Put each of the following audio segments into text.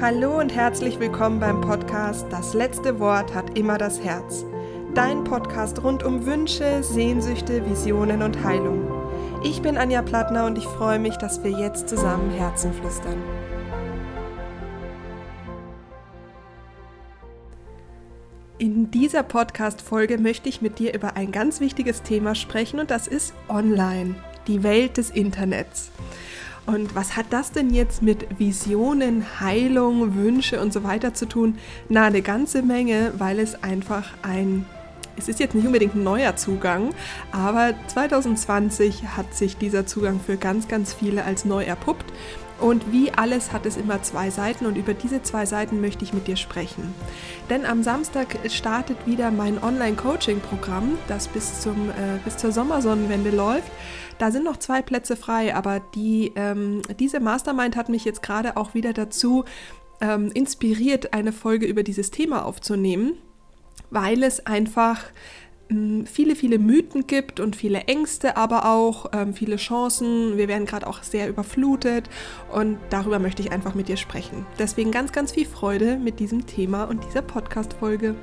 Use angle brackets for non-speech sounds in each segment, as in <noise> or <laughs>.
Hallo und herzlich willkommen beim Podcast Das letzte Wort hat immer das Herz. Dein Podcast rund um Wünsche, Sehnsüchte, Visionen und Heilung. Ich bin Anja Plattner und ich freue mich, dass wir jetzt zusammen Herzen flüstern. In dieser Podcast-Folge möchte ich mit dir über ein ganz wichtiges Thema sprechen und das ist Online, die Welt des Internets. Und was hat das denn jetzt mit Visionen, Heilung, Wünsche und so weiter zu tun? Na, eine ganze Menge, weil es einfach ein es ist jetzt nicht unbedingt ein neuer Zugang, aber 2020 hat sich dieser Zugang für ganz, ganz viele als neu erpuppt. Und wie alles hat es immer zwei Seiten und über diese zwei Seiten möchte ich mit dir sprechen. Denn am Samstag startet wieder mein Online-Coaching-Programm, das bis, zum, äh, bis zur Sommersonnenwende läuft. Da sind noch zwei Plätze frei, aber die, ähm, diese Mastermind hat mich jetzt gerade auch wieder dazu ähm, inspiriert, eine Folge über dieses Thema aufzunehmen, weil es einfach ähm, viele, viele Mythen gibt und viele Ängste, aber auch ähm, viele Chancen. Wir werden gerade auch sehr überflutet und darüber möchte ich einfach mit dir sprechen. Deswegen ganz, ganz viel Freude mit diesem Thema und dieser Podcast-Folge.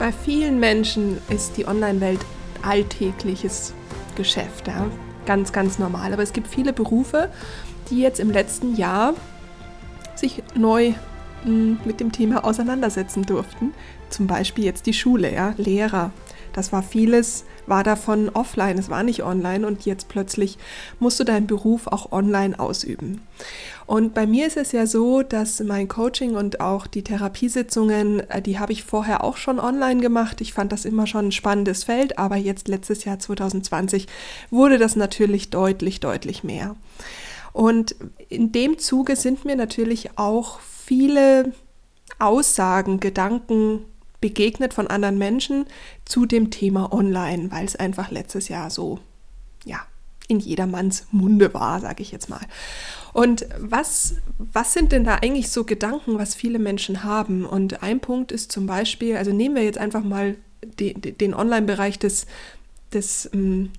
Bei vielen Menschen ist die Online-Welt alltägliches Geschäft, ja? ganz, ganz normal. Aber es gibt viele Berufe, die jetzt im letzten Jahr sich neu hm, mit dem Thema auseinandersetzen durften. Zum Beispiel jetzt die Schule, ja, Lehrer. Das war vieles, war davon offline, es war nicht online und jetzt plötzlich musst du deinen Beruf auch online ausüben. Und bei mir ist es ja so, dass mein Coaching und auch die Therapiesitzungen, äh, die habe ich vorher auch schon online gemacht. Ich fand das immer schon ein spannendes Feld, aber jetzt letztes Jahr 2020 wurde das natürlich deutlich, deutlich mehr. Und in dem Zuge sind mir natürlich auch viele Aussagen, Gedanken begegnet von anderen Menschen zu dem Thema Online, weil es einfach letztes Jahr so, ja, in jedermanns Munde war, sage ich jetzt mal. Und was, was sind denn da eigentlich so Gedanken, was viele Menschen haben? Und ein Punkt ist zum Beispiel, also nehmen wir jetzt einfach mal den, den Online-Bereich des, des, ähm,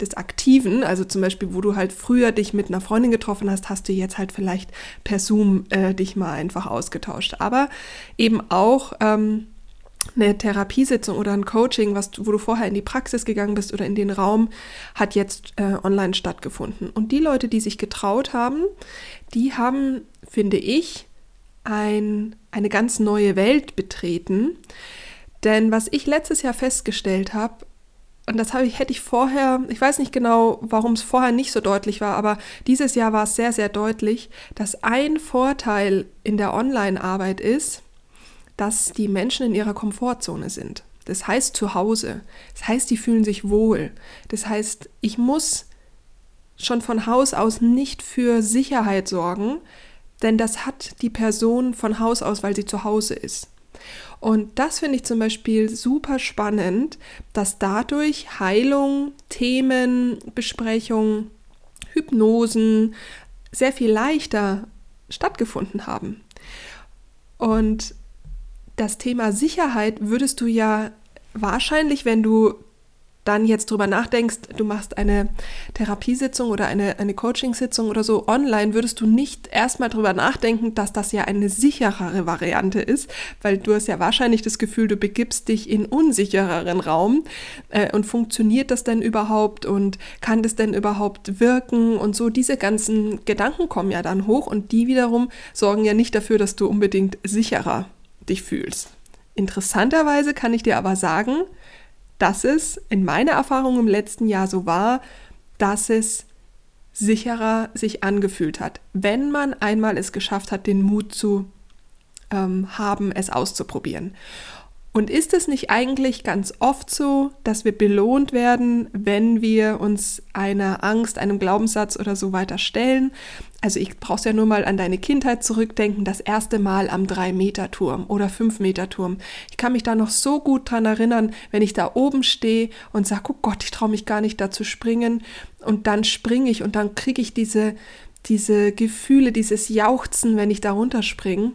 des Aktiven, also zum Beispiel, wo du halt früher dich mit einer Freundin getroffen hast, hast du jetzt halt vielleicht per Zoom äh, dich mal einfach ausgetauscht. Aber eben auch ähm, eine Therapiesitzung oder ein Coaching, was, wo du vorher in die Praxis gegangen bist oder in den Raum, hat jetzt äh, online stattgefunden. Und die Leute, die sich getraut haben, die haben, finde ich, ein, eine ganz neue Welt betreten. Denn was ich letztes Jahr festgestellt habe, und das ich, hätte ich vorher, ich weiß nicht genau, warum es vorher nicht so deutlich war, aber dieses Jahr war es sehr, sehr deutlich, dass ein Vorteil in der Online-Arbeit ist, dass die Menschen in ihrer Komfortzone sind. Das heißt zu Hause. Das heißt, die fühlen sich wohl. Das heißt, ich muss schon von Haus aus nicht für Sicherheit sorgen, denn das hat die Person von Haus aus, weil sie zu Hause ist. Und das finde ich zum Beispiel super spannend, dass dadurch Heilung, Themen, Besprechungen, Hypnosen sehr viel leichter stattgefunden haben. Und das Thema Sicherheit würdest du ja wahrscheinlich, wenn du dann jetzt drüber nachdenkst, du machst eine Therapiesitzung oder eine, eine Coachingsitzung oder so online, würdest du nicht erstmal drüber nachdenken, dass das ja eine sicherere Variante ist, weil du hast ja wahrscheinlich das Gefühl, du begibst dich in unsichereren Raum äh, und funktioniert das denn überhaupt und kann das denn überhaupt wirken und so. Diese ganzen Gedanken kommen ja dann hoch und die wiederum sorgen ja nicht dafür, dass du unbedingt sicherer dich fühlst. Interessanterweise kann ich dir aber sagen, dass es in meiner Erfahrung im letzten Jahr so war, dass es sicherer sich angefühlt hat, wenn man einmal es geschafft hat, den Mut zu ähm, haben, es auszuprobieren. Und ist es nicht eigentlich ganz oft so, dass wir belohnt werden, wenn wir uns einer Angst, einem Glaubenssatz oder so weiter stellen? Also ich brauch's ja nur mal an deine Kindheit zurückdenken, das erste Mal am 3-Meter-Turm oder 5-Meter-Turm. Ich kann mich da noch so gut dran erinnern, wenn ich da oben stehe und sage, oh Gott, ich traue mich gar nicht da zu springen. Und dann springe ich und dann kriege ich diese, diese Gefühle, dieses Jauchzen, wenn ich da runterspringe.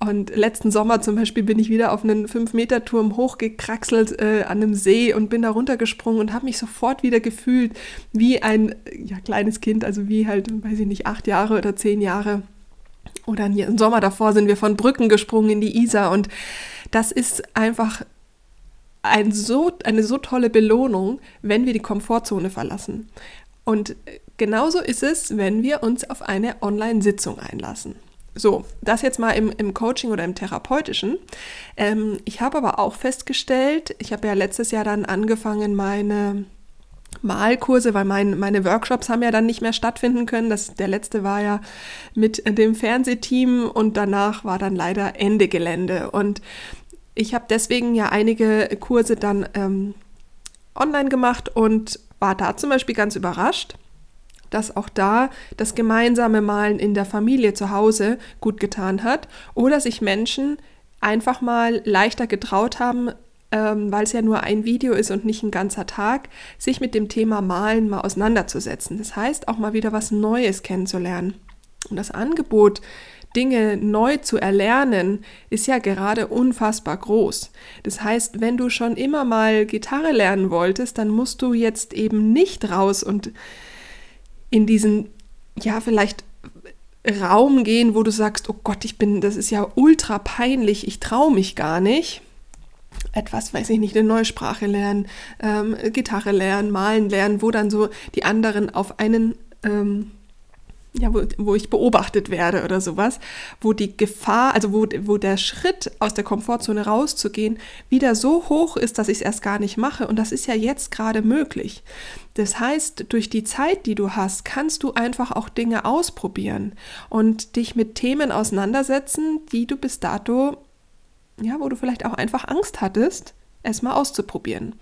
Und letzten Sommer zum Beispiel bin ich wieder auf einen 5-Meter-Turm hochgekraxelt äh, an einem See und bin da runtergesprungen und habe mich sofort wieder gefühlt wie ein ja, kleines Kind, also wie halt, weiß ich nicht, acht Jahre oder zehn Jahre. Oder im Sommer davor sind wir von Brücken gesprungen in die Isar und das ist einfach ein so, eine so tolle Belohnung, wenn wir die Komfortzone verlassen. Und genauso ist es, wenn wir uns auf eine Online-Sitzung einlassen. So, das jetzt mal im, im Coaching oder im Therapeutischen. Ähm, ich habe aber auch festgestellt, ich habe ja letztes Jahr dann angefangen, meine Malkurse, weil mein, meine Workshops haben ja dann nicht mehr stattfinden können. Das, der letzte war ja mit dem Fernsehteam und danach war dann leider Ende Gelände. Und ich habe deswegen ja einige Kurse dann ähm, online gemacht und war da zum Beispiel ganz überrascht, dass auch da das gemeinsame Malen in der Familie zu Hause gut getan hat oder sich Menschen einfach mal leichter getraut haben, ähm, weil es ja nur ein Video ist und nicht ein ganzer Tag, sich mit dem Thema Malen mal auseinanderzusetzen. Das heißt, auch mal wieder was Neues kennenzulernen. Und das Angebot Dinge neu zu erlernen, ist ja gerade unfassbar groß. Das heißt, wenn du schon immer mal Gitarre lernen wolltest, dann musst du jetzt eben nicht raus und in diesen, ja, vielleicht Raum gehen, wo du sagst, oh Gott, ich bin, das ist ja ultra peinlich, ich traue mich gar nicht. Etwas, weiß ich nicht, eine neue Sprache lernen, ähm, Gitarre lernen, malen lernen, wo dann so die anderen auf einen ähm, ja, wo, wo ich beobachtet werde oder sowas, wo die Gefahr, also wo, wo der Schritt aus der Komfortzone rauszugehen wieder so hoch ist, dass ich es erst gar nicht mache. Und das ist ja jetzt gerade möglich. Das heißt, durch die Zeit, die du hast, kannst du einfach auch Dinge ausprobieren und dich mit Themen auseinandersetzen, die du bis dato, ja, wo du vielleicht auch einfach Angst hattest, erstmal auszuprobieren.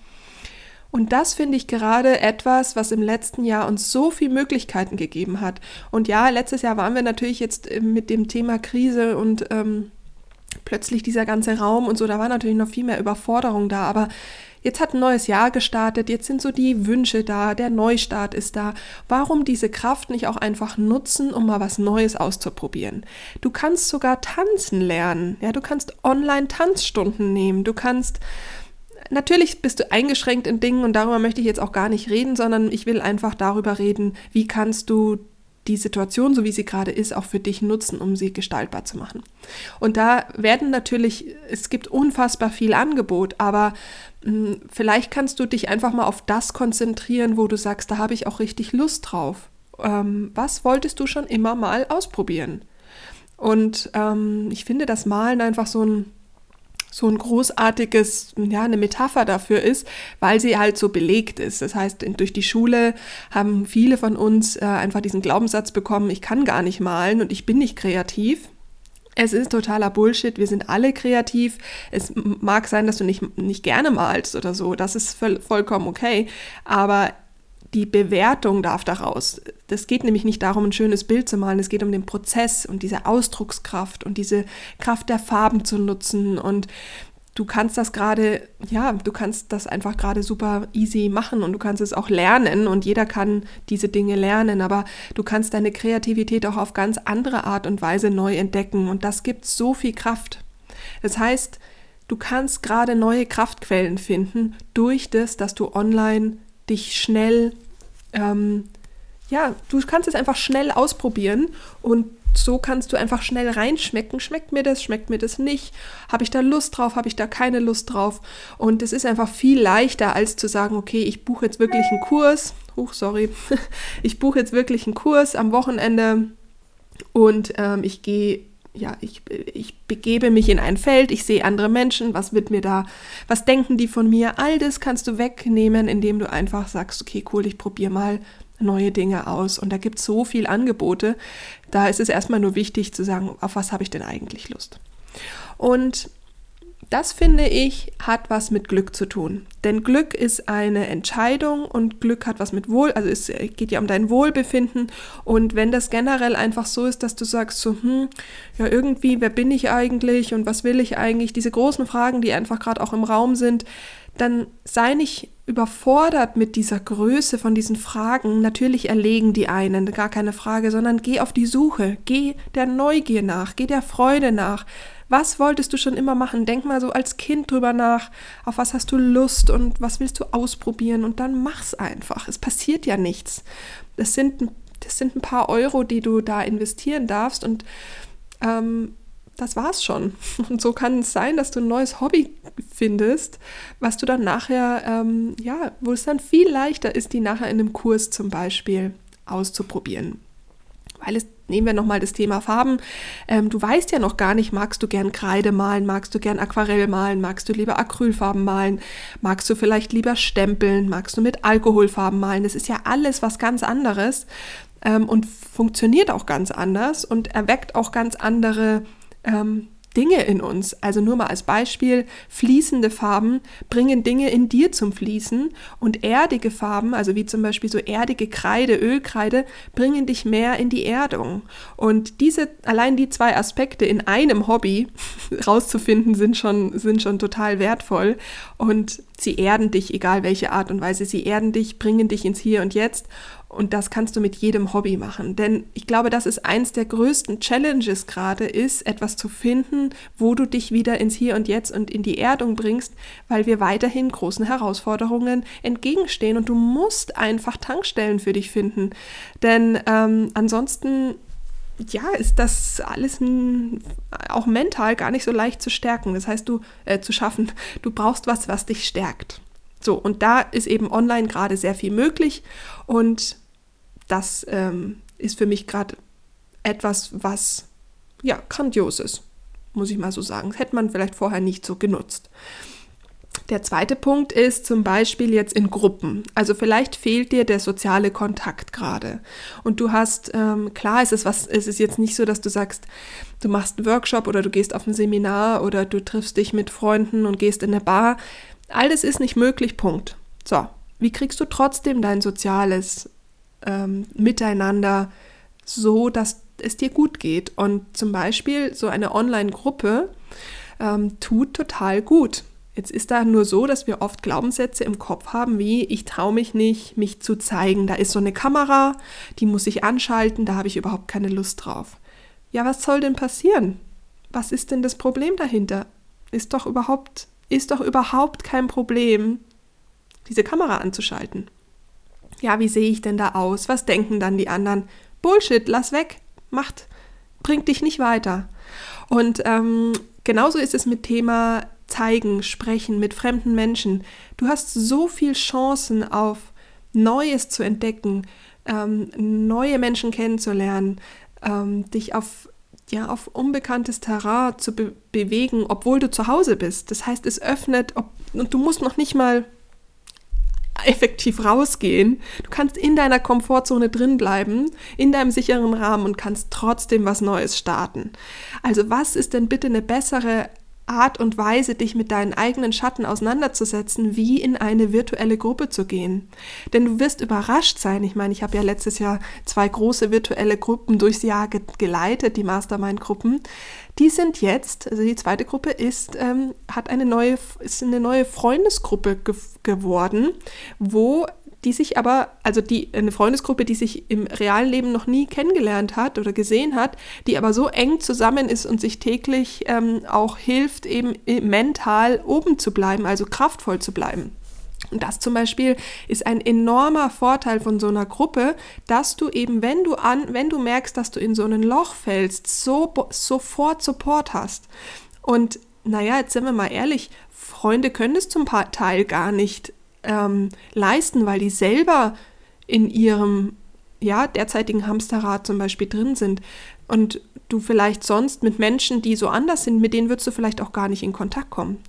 Und das finde ich gerade etwas, was im letzten Jahr uns so viele Möglichkeiten gegeben hat. Und ja, letztes Jahr waren wir natürlich jetzt äh, mit dem Thema Krise und ähm, plötzlich dieser ganze Raum und so, da war natürlich noch viel mehr Überforderung da, aber Jetzt hat ein neues Jahr gestartet, jetzt sind so die Wünsche da, der Neustart ist da. Warum diese Kraft nicht auch einfach nutzen, um mal was Neues auszuprobieren? Du kannst sogar tanzen lernen, ja, du kannst online Tanzstunden nehmen, du kannst Natürlich bist du eingeschränkt in Dingen und darüber möchte ich jetzt auch gar nicht reden, sondern ich will einfach darüber reden, wie kannst du die Situation, so wie sie gerade ist, auch für dich nutzen, um sie gestaltbar zu machen. Und da werden natürlich, es gibt unfassbar viel Angebot, aber mh, hm, vielleicht kannst du dich einfach mal auf das konzentrieren, wo du sagst, da habe ich auch richtig Lust drauf. Ähm, was wolltest du schon immer mal ausprobieren? Und ähm, ich finde das Malen einfach so ein so ein großartiges, ja, eine Metapher dafür ist, weil sie halt so belegt ist. Das heißt, durch die Schule haben viele von uns äh, einfach diesen Glaubenssatz bekommen, ich kann gar nicht malen und ich bin nicht kreativ. Es ist totaler Bullshit. Wir sind alle kreativ. Es mag sein, dass du nicht, nicht gerne malst oder so. Das ist voll, vollkommen okay. Aber die Bewertung darf daraus. Das geht nämlich nicht darum, ein schönes Bild zu malen, es geht um den Prozess und diese Ausdruckskraft und diese Kraft der Farben zu nutzen. Und du kannst das gerade, ja, du kannst das einfach gerade super easy machen und du kannst es auch lernen und jeder kann diese Dinge lernen, aber du kannst deine Kreativität auch auf ganz andere Art und Weise neu entdecken. Und das gibt so viel Kraft. Das heißt, du kannst gerade neue Kraftquellen finden durch das, dass du online dich schnell, ähm, ja, du kannst es einfach schnell ausprobieren und so kannst du einfach schnell reinschmecken. Schmeckt mir das, schmeckt mir das nicht? Habe ich da Lust drauf? Habe ich da keine Lust drauf? Und es ist einfach viel leichter, als zu sagen, okay, ich buche jetzt wirklich einen Kurs. Huch, sorry. <laughs> Ich buche jetzt wirklich einen Kurs am Wochenende und ähm, ich gehe ja, ich, ich begebe mich in ein Feld, ich sehe andere Menschen, was wird mir da, was denken die von mir? All das kannst du wegnehmen, indem du einfach sagst, okay, cool, ich probiere mal neue Dinge aus. Und da gibt es so viel Angebote, da ist es erstmal nur wichtig zu sagen, auf was habe ich denn eigentlich Lust? Und das finde ich, hat was mit Glück zu tun. Denn Glück ist eine Entscheidung und Glück hat was mit Wohl, also es geht ja um dein Wohlbefinden. Und wenn das generell einfach so ist, dass du sagst so, hm, ja irgendwie, wer bin ich eigentlich und was will ich eigentlich, diese großen Fragen, die einfach gerade auch im Raum sind, dann sei nicht überfordert mit dieser Größe von diesen Fragen. Natürlich erlegen die einen, gar keine Frage, sondern geh auf die Suche, geh der Neugier nach, geh der Freude nach. Was wolltest du schon immer machen? Denk mal so als Kind drüber nach, auf was hast du Lust und was willst du ausprobieren und dann mach's einfach. Es passiert ja nichts. Das sind, das sind ein paar Euro, die du da investieren darfst und ähm, das war's schon. <laughs> Und so kann es sein, dass du ein neues Hobby findest, was du dann nachher, ähm, ja, wo es dann viel leichter ist, die nachher in einem Kurs zum Beispiel auszuprobieren. Weil es, nehmen wir nochmal das Thema Farben. Ähm, du weißt ja noch gar nicht, magst du gern Kreide malen, magst du gern Aquarell malen, magst du lieber Acrylfarben malen, magst du vielleicht lieber stempeln, magst du mit Alkoholfarben malen. Das ist ja alles was ganz anderes ähm, und funktioniert auch ganz anders und erweckt auch ganz andere ähm, Dinge in uns. Also nur mal als Beispiel, fließende Farben bringen Dinge in dir zum Fließen und erdige Farben, also wie zum Beispiel so erdige Kreide, Ölkreide, bringen dich mehr in die Erdung. Und diese, allein die zwei Aspekte in einem Hobby <laughs> rauszufinden, sind schon, sind schon total wertvoll und sie erden dich, egal welche Art und Weise, sie erden dich, bringen dich ins Hier und Jetzt und das kannst du mit jedem Hobby machen. Denn ich glaube, das ist eins der größten Challenges gerade, ist etwas zu finden, wo du dich wieder ins Hier und Jetzt und in die Erdung bringst, weil wir weiterhin großen Herausforderungen entgegenstehen. Und du musst einfach Tankstellen für dich finden. Denn ähm, ansonsten ja, ist das alles auch mental gar nicht so leicht zu stärken. Das heißt, du äh, zu schaffen. Du brauchst was, was dich stärkt. So, und da ist eben online gerade sehr viel möglich. Und das ähm, ist für mich gerade etwas, was ja grandios ist, muss ich mal so sagen. Das hätte man vielleicht vorher nicht so genutzt. Der zweite Punkt ist zum Beispiel jetzt in Gruppen. Also vielleicht fehlt dir der soziale Kontakt gerade. Und du hast, ähm, klar, es ist was, es ist jetzt nicht so, dass du sagst, du machst einen Workshop oder du gehst auf ein Seminar oder du triffst dich mit Freunden und gehst in eine Bar. Alles ist nicht möglich, Punkt. So, wie kriegst du trotzdem dein soziales ähm, miteinander so, dass es dir gut geht. Und zum Beispiel so eine Online-Gruppe ähm, tut total gut. Jetzt ist da nur so, dass wir oft Glaubenssätze im Kopf haben, wie ich traue mich nicht, mich zu zeigen. Da ist so eine Kamera, die muss ich anschalten, da habe ich überhaupt keine Lust drauf. Ja, was soll denn passieren? Was ist denn das Problem dahinter? Ist doch überhaupt, ist doch überhaupt kein Problem, diese Kamera anzuschalten ja, wie sehe ich denn da aus? Was denken dann die anderen? Bullshit, lass weg, macht, bringt dich nicht weiter. Und ähm, genauso ist es mit Thema zeigen, sprechen mit fremden Menschen. Du hast so viel Chancen auf Neues zu entdecken, ähm, neue Menschen kennenzulernen, ähm, dich auf ja, auf unbekanntes Terrain zu be bewegen, obwohl du zu Hause bist. Das heißt, es öffnet, ob, und du musst noch nicht mal <laughs> effektiv rausgehen. Du kannst in deiner Komfortzone drin bleiben, in deinem sicheren Rahmen und kannst trotzdem was Neues starten. Also was ist denn bitte eine bessere Art und Weise, dich mit deinen eigenen Schatten auseinanderzusetzen, wie in eine virtuelle Gruppe zu gehen. Denn du wirst überrascht sein. Ich meine, ich habe ja letztes Jahr zwei große virtuelle Gruppen durchs Jahr ge geleitet, die Mastermind-Gruppen. Die sind jetzt, also die zweite Gruppe ist, ähm, hat eine neue, ist eine neue Freundesgruppe ge geworden, wo die sich aber, also die, eine Freundesgruppe, die sich im realen Leben noch nie kennengelernt hat oder gesehen hat, die aber so eng zusammen ist und sich täglich ähm, auch hilft, eben mental oben zu bleiben, also kraftvoll zu bleiben. Und das zum Beispiel ist ein enormer Vorteil von so einer Gruppe, dass du eben, wenn du an, wenn du merkst, dass du in so ein Loch fällst, so, sofort Support hast. Und naja, jetzt sind wir mal ehrlich, Freunde können es zum Teil gar nicht ähm, leisten, weil die selber in ihrem ja, derzeitigen Hamsterrad zum Beispiel drin sind und du vielleicht sonst mit Menschen, die so anders sind, mit denen würdest du vielleicht auch gar nicht in Kontakt kommen.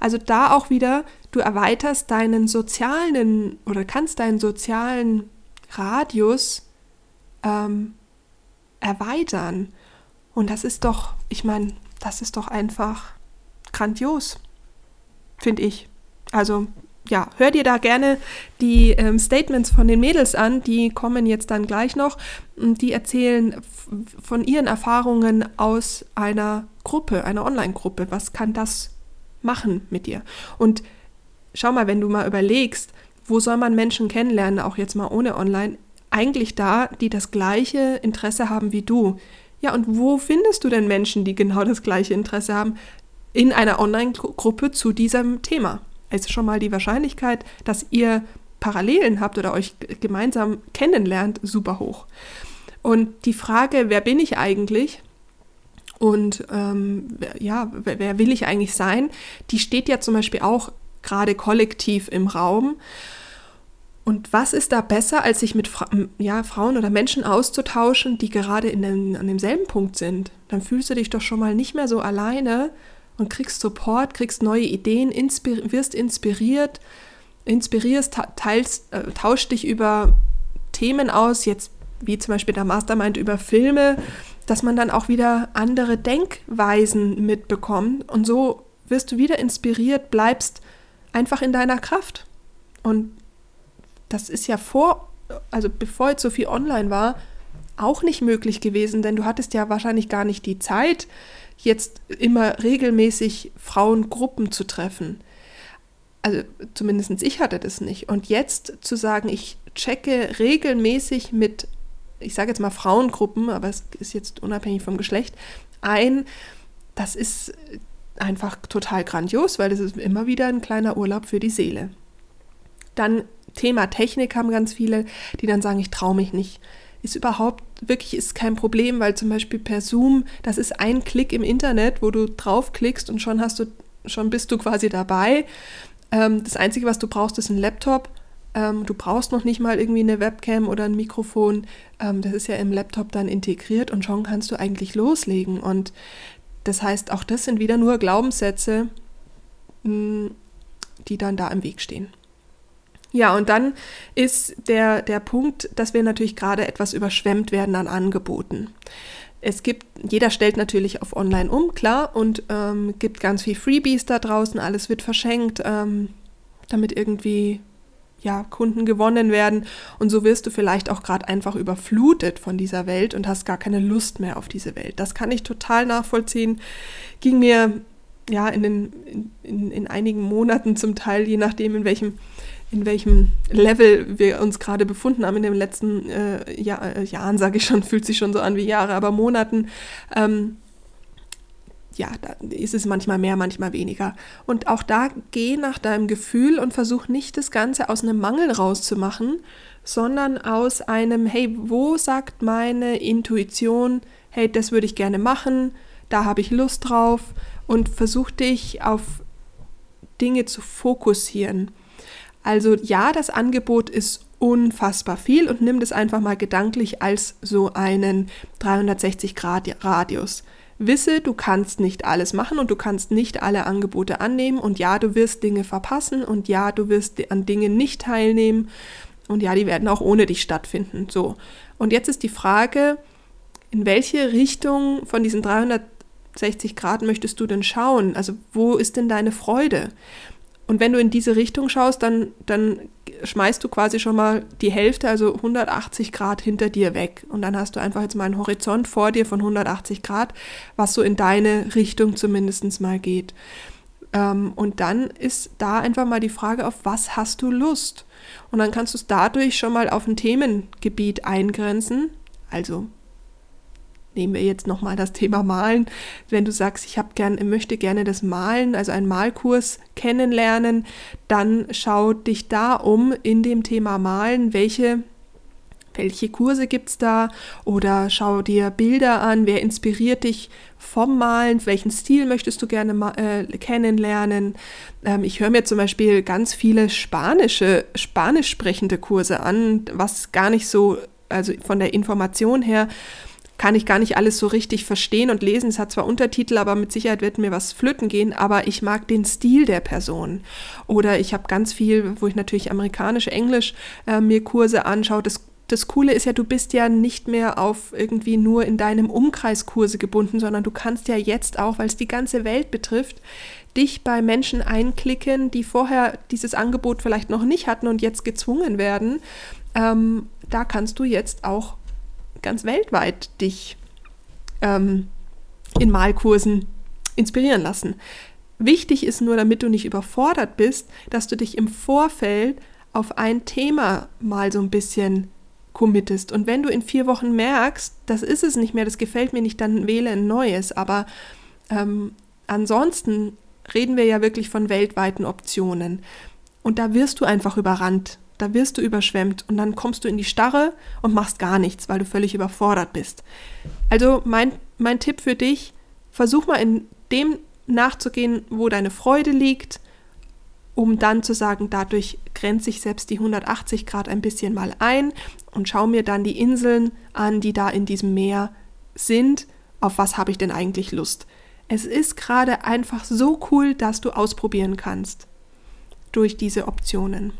Also da auch wieder, du erweiterst deinen sozialen oder kannst deinen sozialen Radius ähm, erweitern. Und das ist doch, ich meine, das ist doch einfach grandios, finde ich. Also ja, hör dir da gerne die ähm, Statements von den Mädels an, die kommen jetzt dann gleich noch die erzählen von ihren Erfahrungen aus einer Gruppe, einer Online-Gruppe. Was kann das machen mit dir? Und schau mal, wenn du mal überlegst, wo soll man Menschen kennenlernen, auch jetzt mal ohne Online, eigentlich da, die das gleiche Interesse haben wie du. Ja, und wo findest du denn Menschen, die genau das gleiche Interesse haben in einer Online-Gruppe zu diesem Thema? Also schon mal die Wahrscheinlichkeit, dass ihr Parallelen habt oder euch gemeinsam kennenlernt, super hoch. Und die Frage, wer bin ich eigentlich? Und ähm, ja, wer, wer will ich eigentlich sein? Die steht ja zum Beispiel auch gerade kollektiv im Raum. Und was ist da besser, als sich mit ja, Frauen oder Menschen auszutauschen, die gerade in den, an demselben Punkt sind? Dann fühlst du dich doch schon mal nicht mehr so alleine und kriegst Support, kriegst neue Ideen, inspir wirst inspiriert, inspirierst, teilst, äh, tauscht dich über Themen aus, jetzt wie zum Beispiel der Mastermind über Filme, dass man dann auch wieder andere Denkweisen mitbekommt und so wirst du wieder inspiriert, bleibst einfach in deiner Kraft. Und das ist ja vor, also bevor jetzt so viel online war, auch nicht möglich gewesen, denn du hattest ja wahrscheinlich gar nicht die Zeit, jetzt immer regelmäßig Frauengruppen zu treffen. Also zumindest ich hatte das nicht. Und jetzt zu sagen, ich checke regelmäßig mit, ich sage jetzt mal Frauengruppen, aber es ist jetzt unabhängig vom Geschlecht, ein, das ist einfach total grandios, weil das ist immer wieder ein kleiner Urlaub für die Seele. Dann Thema Technik haben ganz viele, die dann sagen, ich traue mich nicht. Ist überhaupt wirklich ist kein Problem, weil zum Beispiel per Zoom, das ist ein Klick im Internet, wo du draufklickst und schon hast du, schon bist du quasi dabei. Ähm, das Einzige, was du brauchst, ist ein Laptop. Ähm, du brauchst noch nicht mal irgendwie eine Webcam oder ein Mikrofon. Ähm, das ist ja im Laptop dann integriert und schon kannst du eigentlich loslegen. Und das heißt, auch das sind wieder nur Glaubenssätze, hm, die dann da im Weg stehen. Ja, und dann ist der, der Punkt, dass wir natürlich gerade etwas überschwemmt werden an Angeboten. Es gibt, jeder stellt natürlich auf Online um, klar, und ähm, gibt ganz viel Freebies da draußen, alles wird verschenkt, ähm, damit irgendwie ja, Kunden gewonnen werden. Und so wirst du vielleicht auch gerade einfach überflutet von dieser Welt und hast gar keine Lust mehr auf diese Welt. Das kann ich total nachvollziehen. Ging mir ja in, den, in, in einigen Monaten zum Teil, je nachdem, in welchem in welchem Level wir uns gerade befunden haben in den letzten äh, Jahr, äh, Jahren, sage ich schon, <laughs> fühlt sich schon so an wie Jahre, aber Monaten. Ähm, ja, da ist es manchmal mehr, manchmal weniger. Und auch da geh nach deinem Gefühl und versuch nicht das Ganze aus einem Mangel rauszumachen, sondern aus einem, hey, wo sagt meine Intuition, hey, das würde ich gerne machen, da habe ich Lust drauf und versuch dich auf Dinge zu fokussieren. Also ja, das Angebot ist unfassbar viel und nimm das einfach mal gedanklich als so einen 360 Grad Radius. Wisse, du kannst nicht alles machen und du kannst nicht alle Angebote annehmen und ja, du wirst Dinge verpassen und ja, du wirst an Dingen nicht teilnehmen und ja, die werden auch ohne dich stattfinden. So. Und jetzt ist die Frage, in welche Richtung von diesen 360 Grad möchtest du denn schauen? Also wo ist denn deine Freude? Und wenn du in diese Richtung schaust, dann, dann schmeißt du quasi schon mal die Hälfte, also 180 Grad hinter dir weg. Und dann hast du einfach jetzt mal einen Horizont vor dir von 180 Grad, was so in deine Richtung zumindest mal geht. Ähm, und dann ist da einfach mal die Frage, auf was hast du Lust? Und dann kannst du es dadurch schon mal auf ein Themengebiet eingrenzen. Also nehmen wir jetzt nochmal das Thema Malen. Wenn du sagst, ich habe gern, möchte gerne das Malen, also einen Malkurs kennenlernen, dann schau dich da um in dem Thema Malen, welche welche Kurse gibt es da oder schau dir Bilder an, wer inspiriert dich vom Malen, welchen Stil möchtest du gerne äh, kennenlernen. Ähm, ich höre mir zum Beispiel ganz viele spanische, spanisch sprechende Kurse an, was gar nicht so, also von der Information her kann ich gar nicht alles so richtig verstehen und lesen. Es hat zwar Untertitel, aber mit Sicherheit wird mir was flöten gehen, aber ich mag den Stil der Person. Oder ich habe ganz viel, wo ich natürlich amerikanisch, Englisch äh, mir Kurse anschaue. Das das Coole ist ja, du bist ja nicht mehr auf irgendwie nur in deinem Umkreis Kurse gebunden, sondern du kannst ja jetzt auch, weil es die ganze Welt betrifft, dich bei Menschen einklicken, die vorher dieses Angebot vielleicht noch nicht hatten und jetzt gezwungen werden. Ähm, da kannst du jetzt auch ganz weltweit dich ähm, in Malkursen inspirieren lassen. Wichtig ist nur, damit du nicht überfordert bist, dass du dich im Vorfeld auf ein Thema mal so ein bisschen committest. Und wenn du in vier Wochen merkst, das ist es nicht mehr, das gefällt mir nicht, dann wähle ein neues. Aber ähm, ansonsten reden wir ja wirklich von weltweiten Optionen. Und da wirst du einfach überrannt, da wirst du überschwemmt und dann kommst du in die Starre und machst gar nichts, weil du völlig überfordert bist. Also mein, mein Tipp für dich, versuch mal in dem nachzugehen, wo deine Freude liegt, um dann zu sagen, dadurch grenze ich selbst die 180 Grad ein bisschen mal ein und schaue mir dann die Inseln an, die da in diesem Meer sind. Auf was habe ich denn eigentlich Lust? Es ist gerade einfach so cool, dass du ausprobieren kannst durch diese Optionen.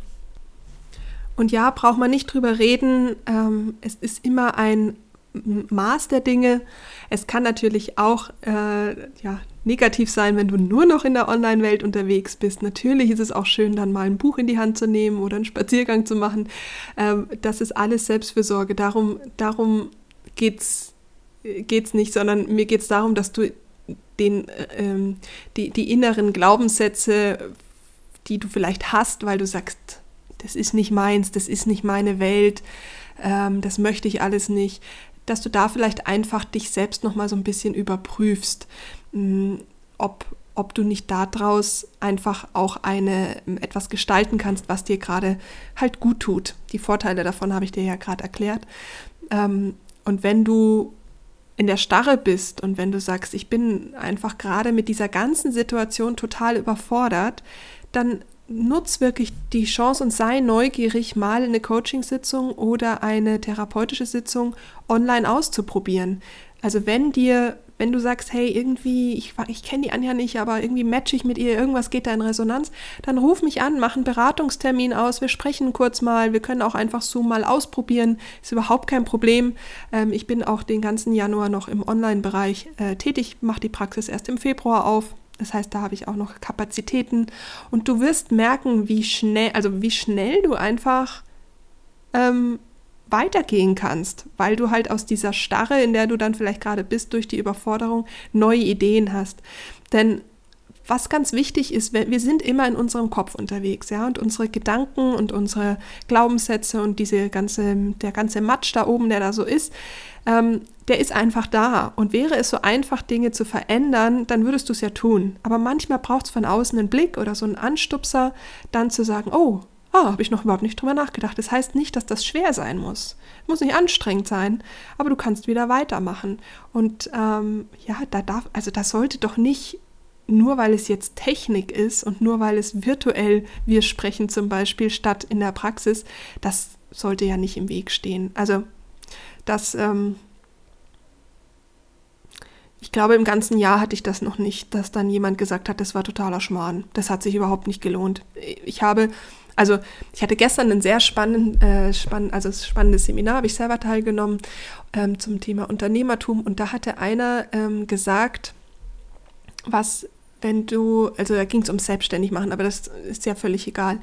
Und ja, braucht man nicht drüber reden. Ähm, es ist immer ein Maß der Dinge. Es kann natürlich auch äh, ja, negativ sein, wenn du nur noch in der Online-Welt unterwegs bist. Natürlich ist es auch schön, dann mal ein Buch in die Hand zu nehmen oder einen Spaziergang zu machen. Ähm, das ist alles Selbstfürsorge. Darum, darum geht es nicht, sondern mir geht es darum, dass du den, ähm, die, die inneren Glaubenssätze, die du vielleicht hast, weil du sagst, das ist nicht meins, das ist nicht meine Welt, ähm, das möchte ich alles nicht, dass du da vielleicht einfach dich selbst noch mal so ein bisschen überprüfst, mh, hm, ob, ob du nicht daraus einfach auch eine, etwas gestalten kannst, was dir gerade halt gut tut. Die Vorteile davon habe ich dir ja gerade erklärt. Ähm, und wenn du in der Starre bist und wenn du sagst, ich bin einfach gerade mit dieser ganzen Situation total überfordert, dann nutz wirklich die Chance und sei neugierig, mal eine Coachingsitzung oder eine therapeutische Sitzung online auszuprobieren. Also wenn dir, wenn du sagst, hey, irgendwie, ich, ich kenne die Anja nicht, aber irgendwie matche ich mit ihr, irgendwas geht da in Resonanz, dann ruf mich an, mach einen Beratungstermin aus, wir sprechen kurz mal, wir können auch einfach Zoom mal ausprobieren, ist überhaupt kein Problem. Ähm, ich bin auch den ganzen Januar noch im Online-Bereich äh, tätig, mache die Praxis erst im Februar auf, das heißt, da habe ich auch noch Kapazitäten. Und du wirst merken, wie schnell, also wie schnell du einfach ähm, weitergehen kannst, weil du halt aus dieser Starre, in der du dann vielleicht gerade bist, durch die Überforderung, neue Ideen hast. Denn was ganz wichtig ist, wir sind immer in unserem Kopf unterwegs, ja, und unsere Gedanken und unsere Glaubenssätze und diese ganze, der ganze Matsch da oben, der da so ist, ähm, der ist einfach da. Und wäre es so einfach, Dinge zu verändern, dann würdest du es ja tun. Aber manchmal braucht es von außen einen Blick oder so einen Anstupser, dann zu sagen, oh, oh habe ich noch überhaupt nicht drüber nachgedacht. Das heißt nicht, dass das schwer sein muss. Muss nicht anstrengend sein, aber du kannst wieder weitermachen. Und ähm, ja, da darf, also das sollte doch nicht nur weil es jetzt Technik ist und nur weil es virtuell wir sprechen zum Beispiel statt in der Praxis, das sollte ja nicht im Weg stehen. Also das, ähm, ich glaube, im ganzen Jahr hatte ich das noch nicht, dass dann jemand gesagt hat, das war totaler Schmarrn. Das hat sich überhaupt nicht gelohnt. Ich habe, also ich hatte gestern ein sehr spannend, äh, spann, also spannendes Seminar, habe ich selber teilgenommen ähm, zum Thema Unternehmertum und da hatte einer ähm, gesagt, was wenn du, also da ging es um selbstständig machen, aber das ist ja völlig egal.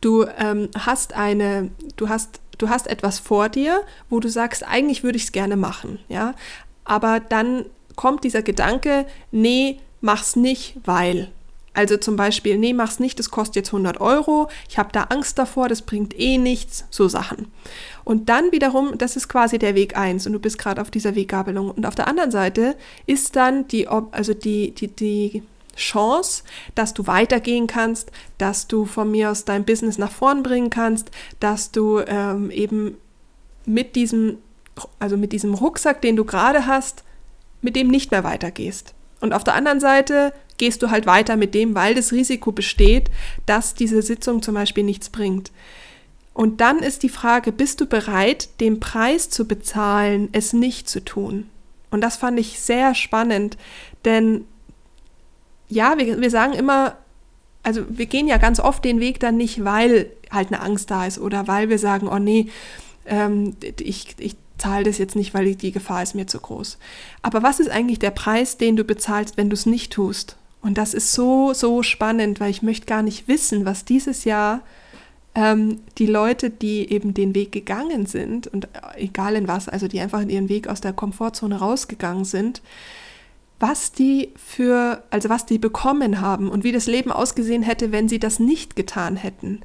Du ähm, hast eine, du hast, du hast etwas vor dir, wo du sagst, eigentlich würde ich es gerne machen, ja, aber dann kommt dieser Gedanke, nee, mach's nicht, weil. Also zum Beispiel, nee, mach's nicht, das kostet jetzt 100 Euro, ich habe da Angst davor, das bringt eh nichts, so Sachen. Und dann wiederum, das ist quasi der Weg 1 und du bist gerade auf dieser Weggabelung. Und auf der anderen Seite ist dann die, also die, die, die Chance, dass du weitergehen kannst, dass du von mir aus dein Business nach vorn bringen kannst, dass du ähm, eben mit diesem, also mit diesem Rucksack, den du gerade hast, mit dem nicht mehr weitergehst. Und auf der anderen Seite gehst du halt weiter mit dem, weil das Risiko besteht, dass diese Sitzung zum Beispiel nichts bringt. Und dann ist die Frage, bist du bereit, den Preis zu bezahlen, es nicht zu tun? Und das fand ich sehr spannend, denn ja, wir, wir sagen immer, also wir gehen ja ganz oft den Weg dann nicht, weil halt eine Angst da ist oder weil wir sagen, oh nee, ähm, ich, ich zahle das jetzt nicht, weil die Gefahr ist mir zu groß. Aber was ist eigentlich der Preis, den du bezahlst, wenn du es nicht tust? Und das ist so, so spannend, weil ich möchte gar nicht wissen, was dieses Jahr ähm, die Leute, die eben den Weg gegangen sind und egal in was, also die einfach in ihren Weg aus der Komfortzone rausgegangen sind, was die für, also was die bekommen haben und wie das Leben ausgesehen hätte, wenn sie das nicht getan hätten.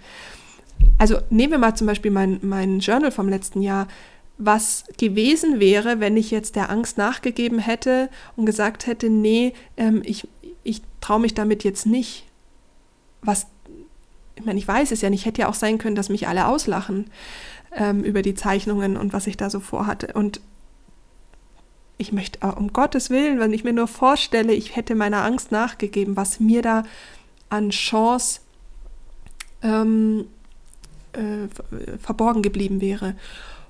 Also nehmen wir mal zum Beispiel mein, mein Journal vom letzten Jahr. Was gewesen wäre, wenn ich jetzt der Angst nachgegeben hätte und gesagt hätte, nee, ähm, ich, ich traue mich damit jetzt nicht. Was, ich meine, ich weiß es ja nicht, hätte ja auch sein können, dass mich alle auslachen ähm, über die Zeichnungen und was ich da so vorhatte. Und ich möchte, um Gottes Willen, wenn ich mir nur vorstelle, ich hätte meiner Angst nachgegeben, was mir da an Chance ähm, äh, verborgen geblieben wäre.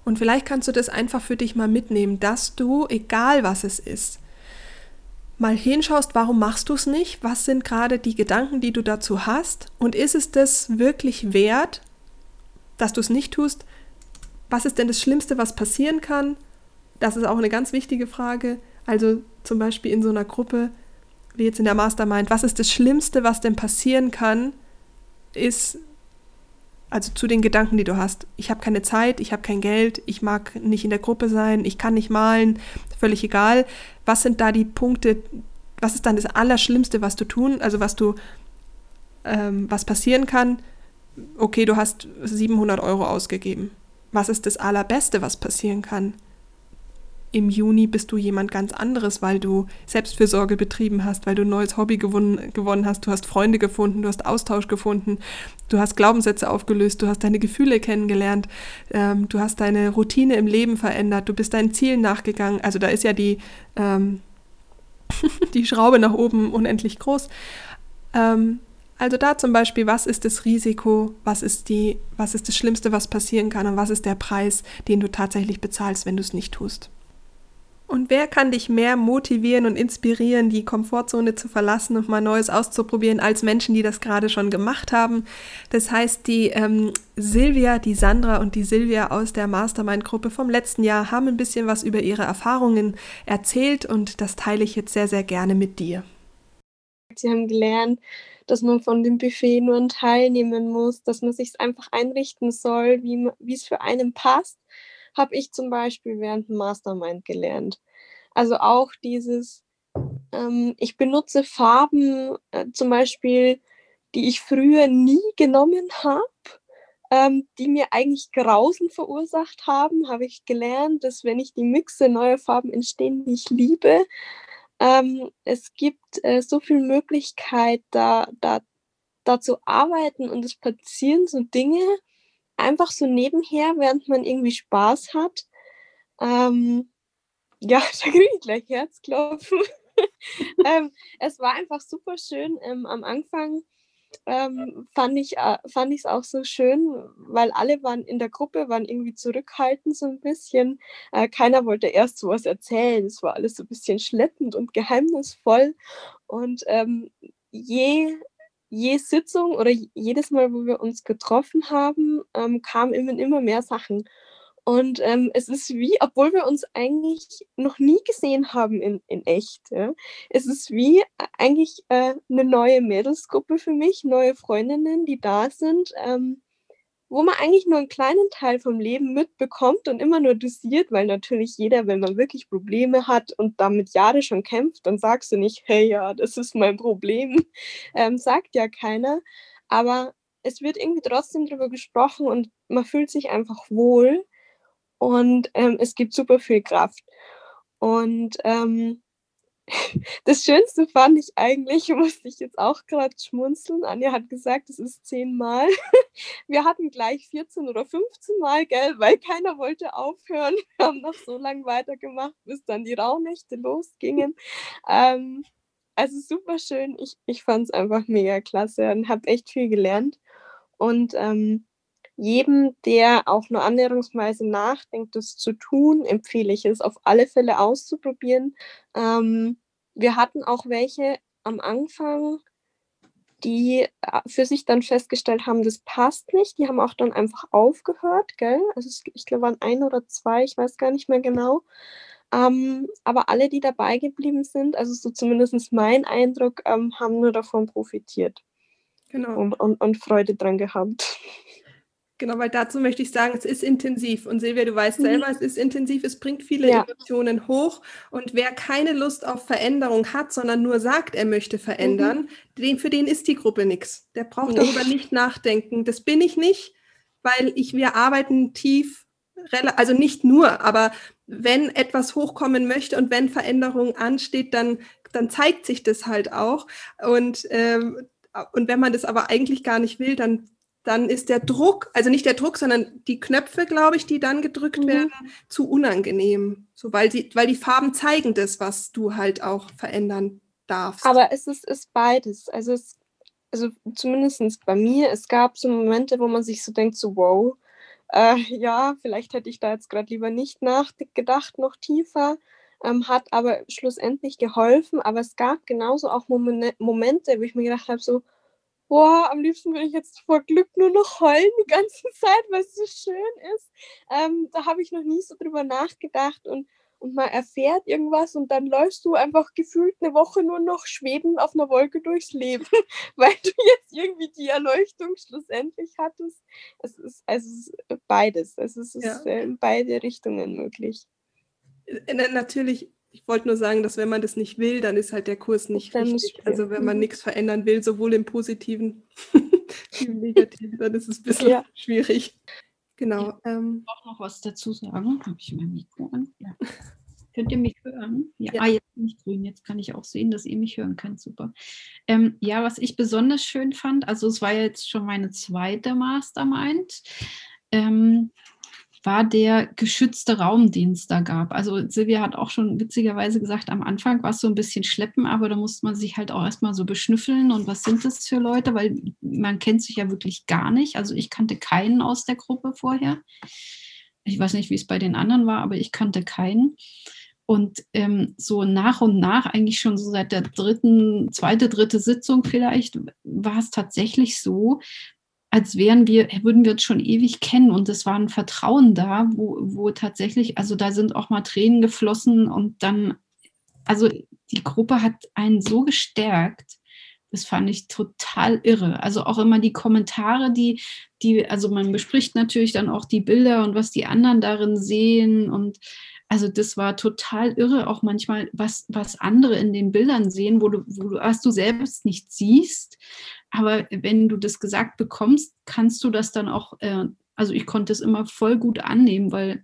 Und vielleicht kannst du das einfach für dich mal mitnehmen, dass du, egal was es ist, mal hinschaust, warum machst du es nicht? Was sind gerade die Gedanken, die du dazu hast? Und ist es das wirklich wert, dass du es nicht tust? Was ist denn das Schlimmste, was passieren kann? Das ist auch eine ganz wichtige Frage. Also zum Beispiel in so einer Gruppe, wie jetzt in der Mastermind, was ist das Schlimmste, was denn passieren kann, ist, also zu den Gedanken, die du hast. Ich habe keine Zeit, ich habe kein Geld, ich mag nicht in der Gruppe sein, ich kann nicht malen, völlig egal. Was sind da die Punkte, was ist dann das Allerschlimmste, was du tun, also was du, ähm, was passieren kann? Okay, du hast 700 Euro ausgegeben. Was ist das Allerbeste, was passieren kann? Im Juni bist du jemand ganz anderes, weil du Selbstfürsorge betrieben hast, weil du ein neues Hobby gewonnen, gewonnen hast, du hast Freunde gefunden, du hast Austausch gefunden, du hast Glaubenssätze aufgelöst, du hast deine Gefühle kennengelernt, ähm, du hast deine Routine im Leben verändert, du bist deinen Zielen nachgegangen. Also da ist ja die, ähm, <laughs> die Schraube nach oben unendlich groß. Ähm, also da zum Beispiel, was ist das Risiko, was ist, die, was ist das Schlimmste, was passieren kann und was ist der Preis, den du tatsächlich bezahlst, wenn du es nicht tust. Und wer kann dich mehr motivieren und inspirieren, die Komfortzone zu verlassen und mal Neues auszuprobieren, als Menschen, die das gerade schon gemacht haben? Das heißt, die ähm, Silvia, die Sandra und die Silvia aus der Mastermind-Gruppe vom letzten Jahr haben ein bisschen was über ihre Erfahrungen erzählt und das teile ich jetzt sehr, sehr gerne mit dir. Sie haben gelernt, dass man von dem Buffet nur einen Teil nehmen muss, dass man sich einfach einrichten soll, wie es für einen passt habe ich zum Beispiel während dem Mastermind gelernt. Also auch dieses, ähm, ich benutze Farben äh, zum Beispiel, die ich früher nie genommen habe, ähm, die mir eigentlich Grausen verursacht haben, habe ich gelernt, dass wenn ich die mixe, neue Farben entstehen, die ich liebe. Ähm, es gibt äh, so viel Möglichkeit, da, da, da zu arbeiten und es passieren so Dinge, einfach so nebenher, während man irgendwie Spaß hat. Ähm, ja, <laughs> da kriege ich gleich Herzklopfen. <laughs> ähm, es war einfach super schön. Ähm, am Anfang ähm, fand ich äh, fand es auch so schön, weil alle waren in der Gruppe, waren irgendwie zurückhaltend so ein bisschen. Äh, keiner wollte erst sowas erzählen. Es war alles so ein bisschen schleppend und geheimnisvoll. Und ähm, je je Sitzung oder jedes Mal, wo wir uns getroffen haben, ähm, kamen immer, immer mehr Sachen. Und ähm, es ist wie, obwohl wir uns eigentlich noch nie gesehen haben in, in echt. Ja? Es ist wie eigentlich äh, eine neue Mädelsgruppe für mich, neue Freundinnen, die da sind. Ähm, wo man eigentlich nur einen kleinen Teil vom Leben mitbekommt und immer nur dosiert, weil natürlich jeder, wenn man wirklich Probleme hat und damit Jahre schon kämpft, dann sagst du nicht, hey ja, das ist mein Problem, <laughs> ähm, sagt ja keiner. Aber es wird irgendwie trotzdem darüber gesprochen und man fühlt sich einfach wohl und ähm, es gibt super viel Kraft. Und ähm, das Schönste fand ich eigentlich, <laughs> musste ich jetzt auch gerade schmunzeln. Anja hat gesagt, es ist zehnmal. <laughs> Wir hatten gleich 14 oder 15 Mal, gell, weil keiner wollte aufhören. <laughs> Wir haben noch so lange weitergemacht, bis dann die Rauhnächte losgingen. Ähm, also super schön. Ich, ich fand es einfach mega klasse und habe echt viel gelernt. Und ähm, jedem, der auch nur annäherungsweise nachdenkt, das zu tun, empfehle ich es auf alle Fälle auszuprobieren. Ähm, wir hatten auch welche am Anfang, die äh, für sich dann festgestellt haben, das passt nicht. Die haben auch dann einfach aufgehört, gell? Also ich glaube, waren ein oder zwei, ich weiß gar nicht mehr genau. Ähm, aber alle, die dabei geblieben sind, also so zumindest mein Eindruck, ähm, haben nur davon profitiert. Genau. Und, und, und Freude dran gehabt. Genau, weil dazu möchte ich sagen, es ist intensiv. Und Silvia, du weißt mhm. selber, es ist intensiv, es bringt viele ja. Emotionen hoch. Und wer keine Lust auf Veränderung hat, sondern nur sagt, er möchte verändern, mhm. den, für den ist die Gruppe nichts. Der braucht nee. darüber nicht nachdenken. Das bin ich nicht, weil ich, wir arbeiten tief, also nicht nur, aber wenn etwas hochkommen möchte und wenn Veränderung ansteht, dann, dann zeigt sich das halt auch. Und, ähm, und wenn man das aber eigentlich gar nicht will, dann dann ist der Druck, also nicht der Druck, sondern die Knöpfe, glaube ich, die dann gedrückt mhm. werden, zu unangenehm. So, weil, sie, weil die Farben zeigen das, was du halt auch verändern darfst. Aber es ist, ist beides. Also, es, also zumindest bei mir, es gab so Momente, wo man sich so denkt, so wow, äh, ja, vielleicht hätte ich da jetzt gerade lieber nicht nachgedacht, noch tiefer. Ähm, hat aber schlussendlich geholfen. Aber es gab genauso auch Momente, wo ich mir gedacht habe, so, boah, am liebsten würde ich jetzt vor Glück nur noch heulen die ganze <laughs> Zeit, weil es so schön ist. Ähm, da habe ich noch nie so drüber nachgedacht und, und man erfährt irgendwas und dann läufst du einfach gefühlt eine Woche nur noch schwebend auf einer Wolke durchs Leben, <laughs> weil du jetzt irgendwie die Erleuchtung schlussendlich hattest. Es ist also beides. Es ist, ja. in beide Richtungen möglich. Äh, natürlich ich wollte nur sagen, dass wenn man das nicht will, dann ist halt der Kurs nicht dann richtig. Also wenn man mhm. nichts verändern will, sowohl im Positiven <laughs> wie im Negativen, dann ist es ein bisschen ja. schwierig. Genau. Ich ähm, auch noch was dazu sagen. Habe ich mein Mikro an? Ja. <laughs> Könnt ihr mich hören? Ja. ja. Ah, jetzt bin ich grün. Jetzt kann ich auch sehen, dass ihr mich hören könnt. Super. Ähm, ja, was ich besonders schön fand, also es war jetzt schon meine zweite Mastermind. Ähm, war der geschützte Raum, den es da gab. Also Silvia hat auch schon witzigerweise gesagt, am Anfang war es so ein bisschen schleppen, aber da musste man sich halt auch erstmal so beschnüffeln und was sind das für Leute, weil man kennt sich ja wirklich gar nicht. Also ich kannte keinen aus der Gruppe vorher. Ich weiß nicht, wie es bei den anderen war, aber ich kannte keinen. Und ähm, so nach und nach, eigentlich schon so seit der dritten, zweite, dritte Sitzung vielleicht, war es tatsächlich so, als wären wir, würden wir uns schon ewig kennen und es war ein Vertrauen da, wo, wo tatsächlich, also da sind auch mal Tränen geflossen und dann, also die Gruppe hat einen so gestärkt, das fand ich total irre. Also auch immer die Kommentare, die, die, also man bespricht natürlich dann auch die Bilder und was die anderen darin sehen und also das war total irre, auch manchmal, was, was andere in den Bildern sehen, wo du, wo du, was du selbst nicht siehst. Aber wenn du das gesagt bekommst, kannst du das dann auch, äh, also ich konnte es immer voll gut annehmen, weil,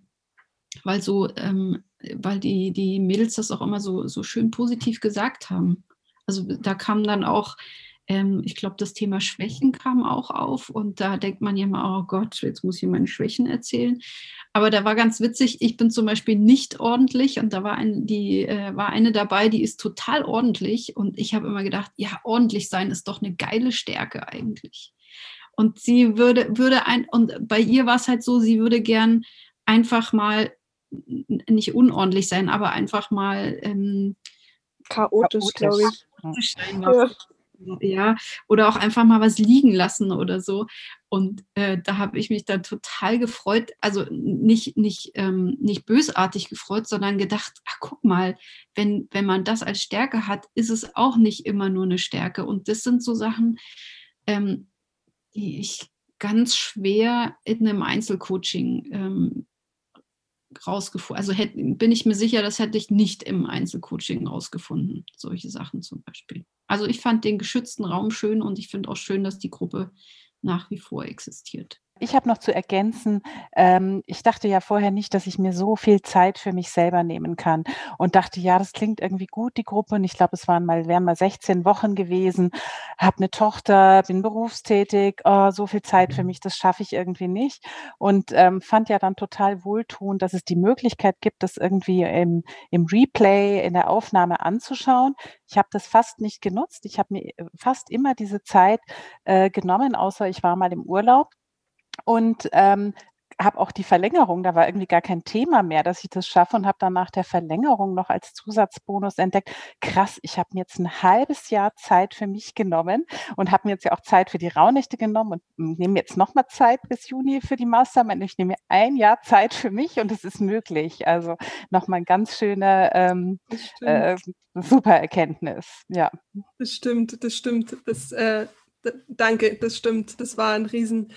weil so, ähm, weil die, die Mädels das auch immer so, so schön positiv gesagt haben. Also da kam dann auch, ähm, ich glaube, das Thema Schwächen kam auch auf und da denkt man ja immer, oh Gott, jetzt muss ich meine Schwächen erzählen. Aber da war ganz witzig, ich bin zum Beispiel nicht ordentlich und da war, ein, die, äh, war eine dabei, die ist total ordentlich und ich habe immer gedacht, ja, ordentlich sein ist doch eine geile Stärke eigentlich. Und sie würde, würde ein, und bei ihr war es halt so, sie würde gern einfach mal nicht unordentlich sein, aber einfach mal ähm, chaotisch, glaube ich. Sein, ja ja, oder auch einfach mal was liegen lassen oder so. Und äh, da habe ich mich dann total gefreut, also nicht, nicht, ähm, nicht bösartig gefreut, sondern gedacht, ach guck mal, wenn, wenn man das als Stärke hat, ist es auch nicht immer nur eine Stärke. Und das sind so Sachen, ähm, die ich ganz schwer in einem Einzelcoaching ähm, rausgefunden, also hätte, bin ich mir sicher, das hätte ich nicht im Einzelcoaching rausgefunden, solche Sachen zum Beispiel. Also ich fand den geschützten Raum schön und ich finde auch schön, dass die Gruppe nach wie vor existiert. Ich habe noch zu ergänzen, ähm, ich dachte ja vorher nicht, dass ich mir so viel Zeit für mich selber nehmen kann und dachte, ja, das klingt irgendwie gut, die Gruppe. Und ich glaube, es waren mal, wären mal 16 Wochen gewesen, habe eine Tochter, bin berufstätig, oh, so viel Zeit für mich, das schaffe ich irgendwie nicht. Und ähm, fand ja dann total wohltuend, dass es die Möglichkeit gibt, das irgendwie im, im Replay, in der Aufnahme anzuschauen. Ich habe das fast nicht genutzt. Ich habe mir äh, fast immer diese Zeit äh, genommen, außer ich war mal im Urlaub und ähm, habe auch die Verlängerung, da war irgendwie gar kein Thema mehr, dass ich das schaffe und habe dann nach der Verlängerung noch als Zusatzbonus entdeckt, krass, ich habe mir jetzt ein halbes Jahr Zeit für mich genommen und habe mir jetzt ja auch Zeit für die Rauhnächte genommen und nehme jetzt nochmal Zeit bis Juni für die Mastermind. Ich nehme ein Jahr Zeit für mich und es ist möglich. Also nochmal ein ganz schöne, ähm, äh, super Erkenntnis. Ja. Das stimmt, das stimmt. Das, äh danke, das stimmt. Das war ein riesen,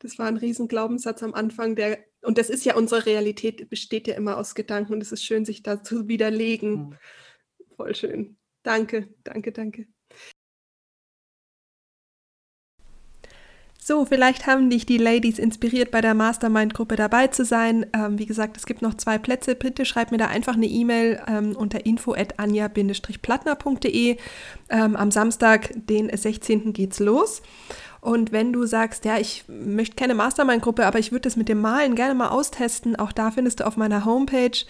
das war ein riesen Glaubenssatz am Anfang, der, und das ist ja unsere Realität, besteht ja immer aus Gedanken und es ist schön, sich da zu widerlegen. Mhm. Voll schön. Danke, danke, danke. So, vielleicht haben dich die Ladies inspiriert, bei der Mastermind-Gruppe dabei zu sein. Ähm, wie gesagt, es gibt noch zwei Plätze. Bitte schreib mir da einfach eine E-Mail ähm, unter info.anja-plattner.de. Ähm, am Samstag, den 16. geht's los. Und wenn du sagst, ja, ich möchte keine Mastermind-Gruppe, aber ich würde das mit dem Malen gerne mal austesten, auch da findest du auf meiner Homepage,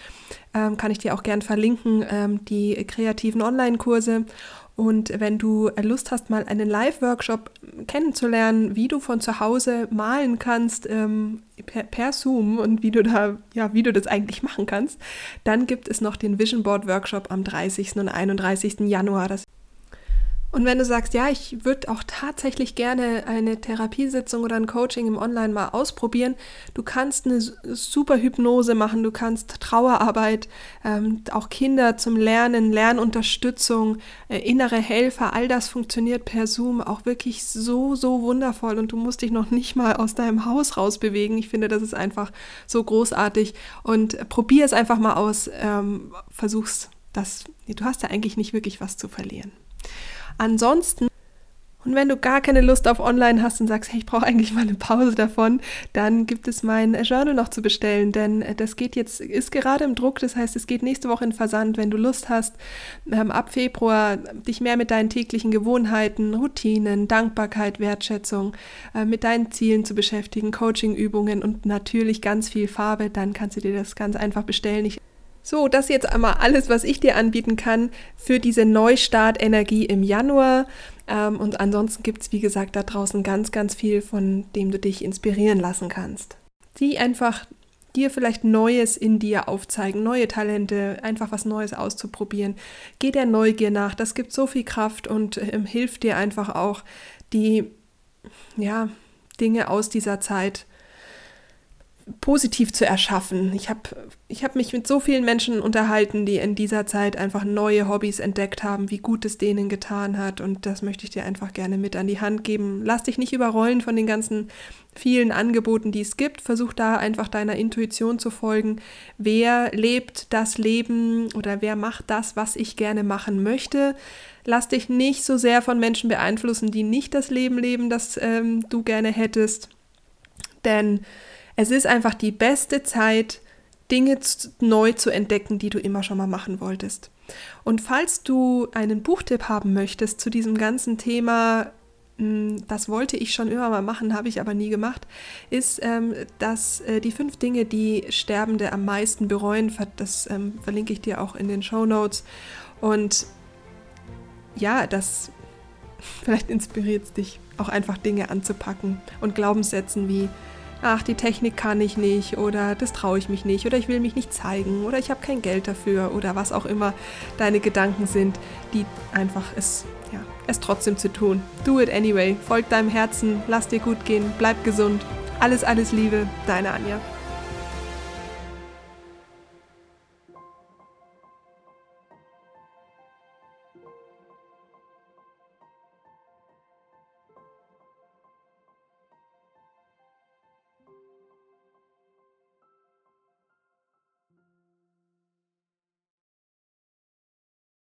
ähm, kann ich dir auch gern verlinken, ähm, die kreativen Online-Kurse. Und wenn du Lust hast, mal einen Live-Workshop kennenzulernen, wie du von zu Hause malen kannst ähm, per, per, Zoom und wie du da, ja, wie du das eigentlich machen kannst, dann gibt es noch den Vision Board Workshop am 30. und 31. Januar. Das und wenn du sagst, ja, ich würde auch tatsächlich gerne eine Therapiesitzung oder ein Coaching im Online mal ausprobieren, du kannst eine super Hypnose machen, du kannst Trauerarbeit, ähm, auch Kinder zum Lernen, Lernunterstützung, äh, innere Helfer, all das funktioniert per Zoom auch wirklich so, so wundervoll und du musst dich noch nicht mal aus deinem Haus rausbewegen. Ich finde, das ist einfach so großartig und probier es einfach mal aus, ähm, versuch's das, du hast ja eigentlich nicht wirklich was zu verlieren. Ansonsten und wenn du gar keine Lust auf Online hast und sagst, hey, ich brauche eigentlich mal eine Pause davon, dann gibt es mein Journal noch zu bestellen, denn das geht jetzt, ist gerade im Druck, das heißt, es geht nächste Woche in Versand, wenn du Lust hast, ähm, ab Februar dich mehr mit deinen täglichen Gewohnheiten, Routinen, Dankbarkeit, Wertschätzung, äh, mit deinen Zielen zu beschäftigen, Coachingübungen und natürlich ganz viel Farbe, dann kannst du dir das ganz einfach bestellen. Ich so, das jetzt einmal alles, was ich dir anbieten kann für diese Neustart-Energie im Januar. Ähm, und ansonsten gibt es, wie gesagt, da draußen ganz, ganz viel, von dem du dich inspirieren lassen kannst. Die einfach dir vielleicht Neues in dir aufzeigen, neue Talente, einfach was Neues auszuprobieren. Geh der Neugier nach, das gibt so viel Kraft und ähm, hilft dir einfach auch, die ja, Dinge aus dieser Zeit positiv zu erschaffen. Ich habe ich hab mich mit so vielen Menschen unterhalten, die in dieser Zeit einfach neue Hobbys entdeckt haben, wie gut es denen getan hat. Und das möchte ich dir einfach gerne mit an die Hand geben. Lass dich nicht überrollen von den ganzen vielen Angeboten, die es gibt. Versuch da einfach deiner Intuition zu folgen. Wer lebt das Leben oder wer macht das, was ich gerne machen möchte? Lass dich nicht so sehr von Menschen beeinflussen, die nicht das Leben leben, das ähm, du gerne hättest. Denn es ist einfach die beste Zeit, Dinge neu zu entdecken, die du immer schon mal machen wolltest. Und falls du einen Buchtipp haben möchtest zu diesem ganzen Thema, hm, das wollte ich schon immer mal machen, habe ich aber nie gemacht, ist, ähm, dass äh, die fünf Dinge, die Sterbende am meisten bereuen, das ähm, verlinke ich dir auch in den Show Notes. Und ja, das <laughs> vielleicht inspiriert es dich, auch einfach Dinge anzupacken und Glaubenssätzen wie ach, die Technik kann ich nicht oder das traue ich mich nicht oder ich will mich nicht zeigen oder ich habe kein Geld dafür oder was auch immer deine Gedanken sind, die einfach es, ja, es trotzdem zu tun. Do it anyway, folg deinem Herzen, lass dir gut gehen, bleib gesund. Alles, alles Liebe, deine Anja.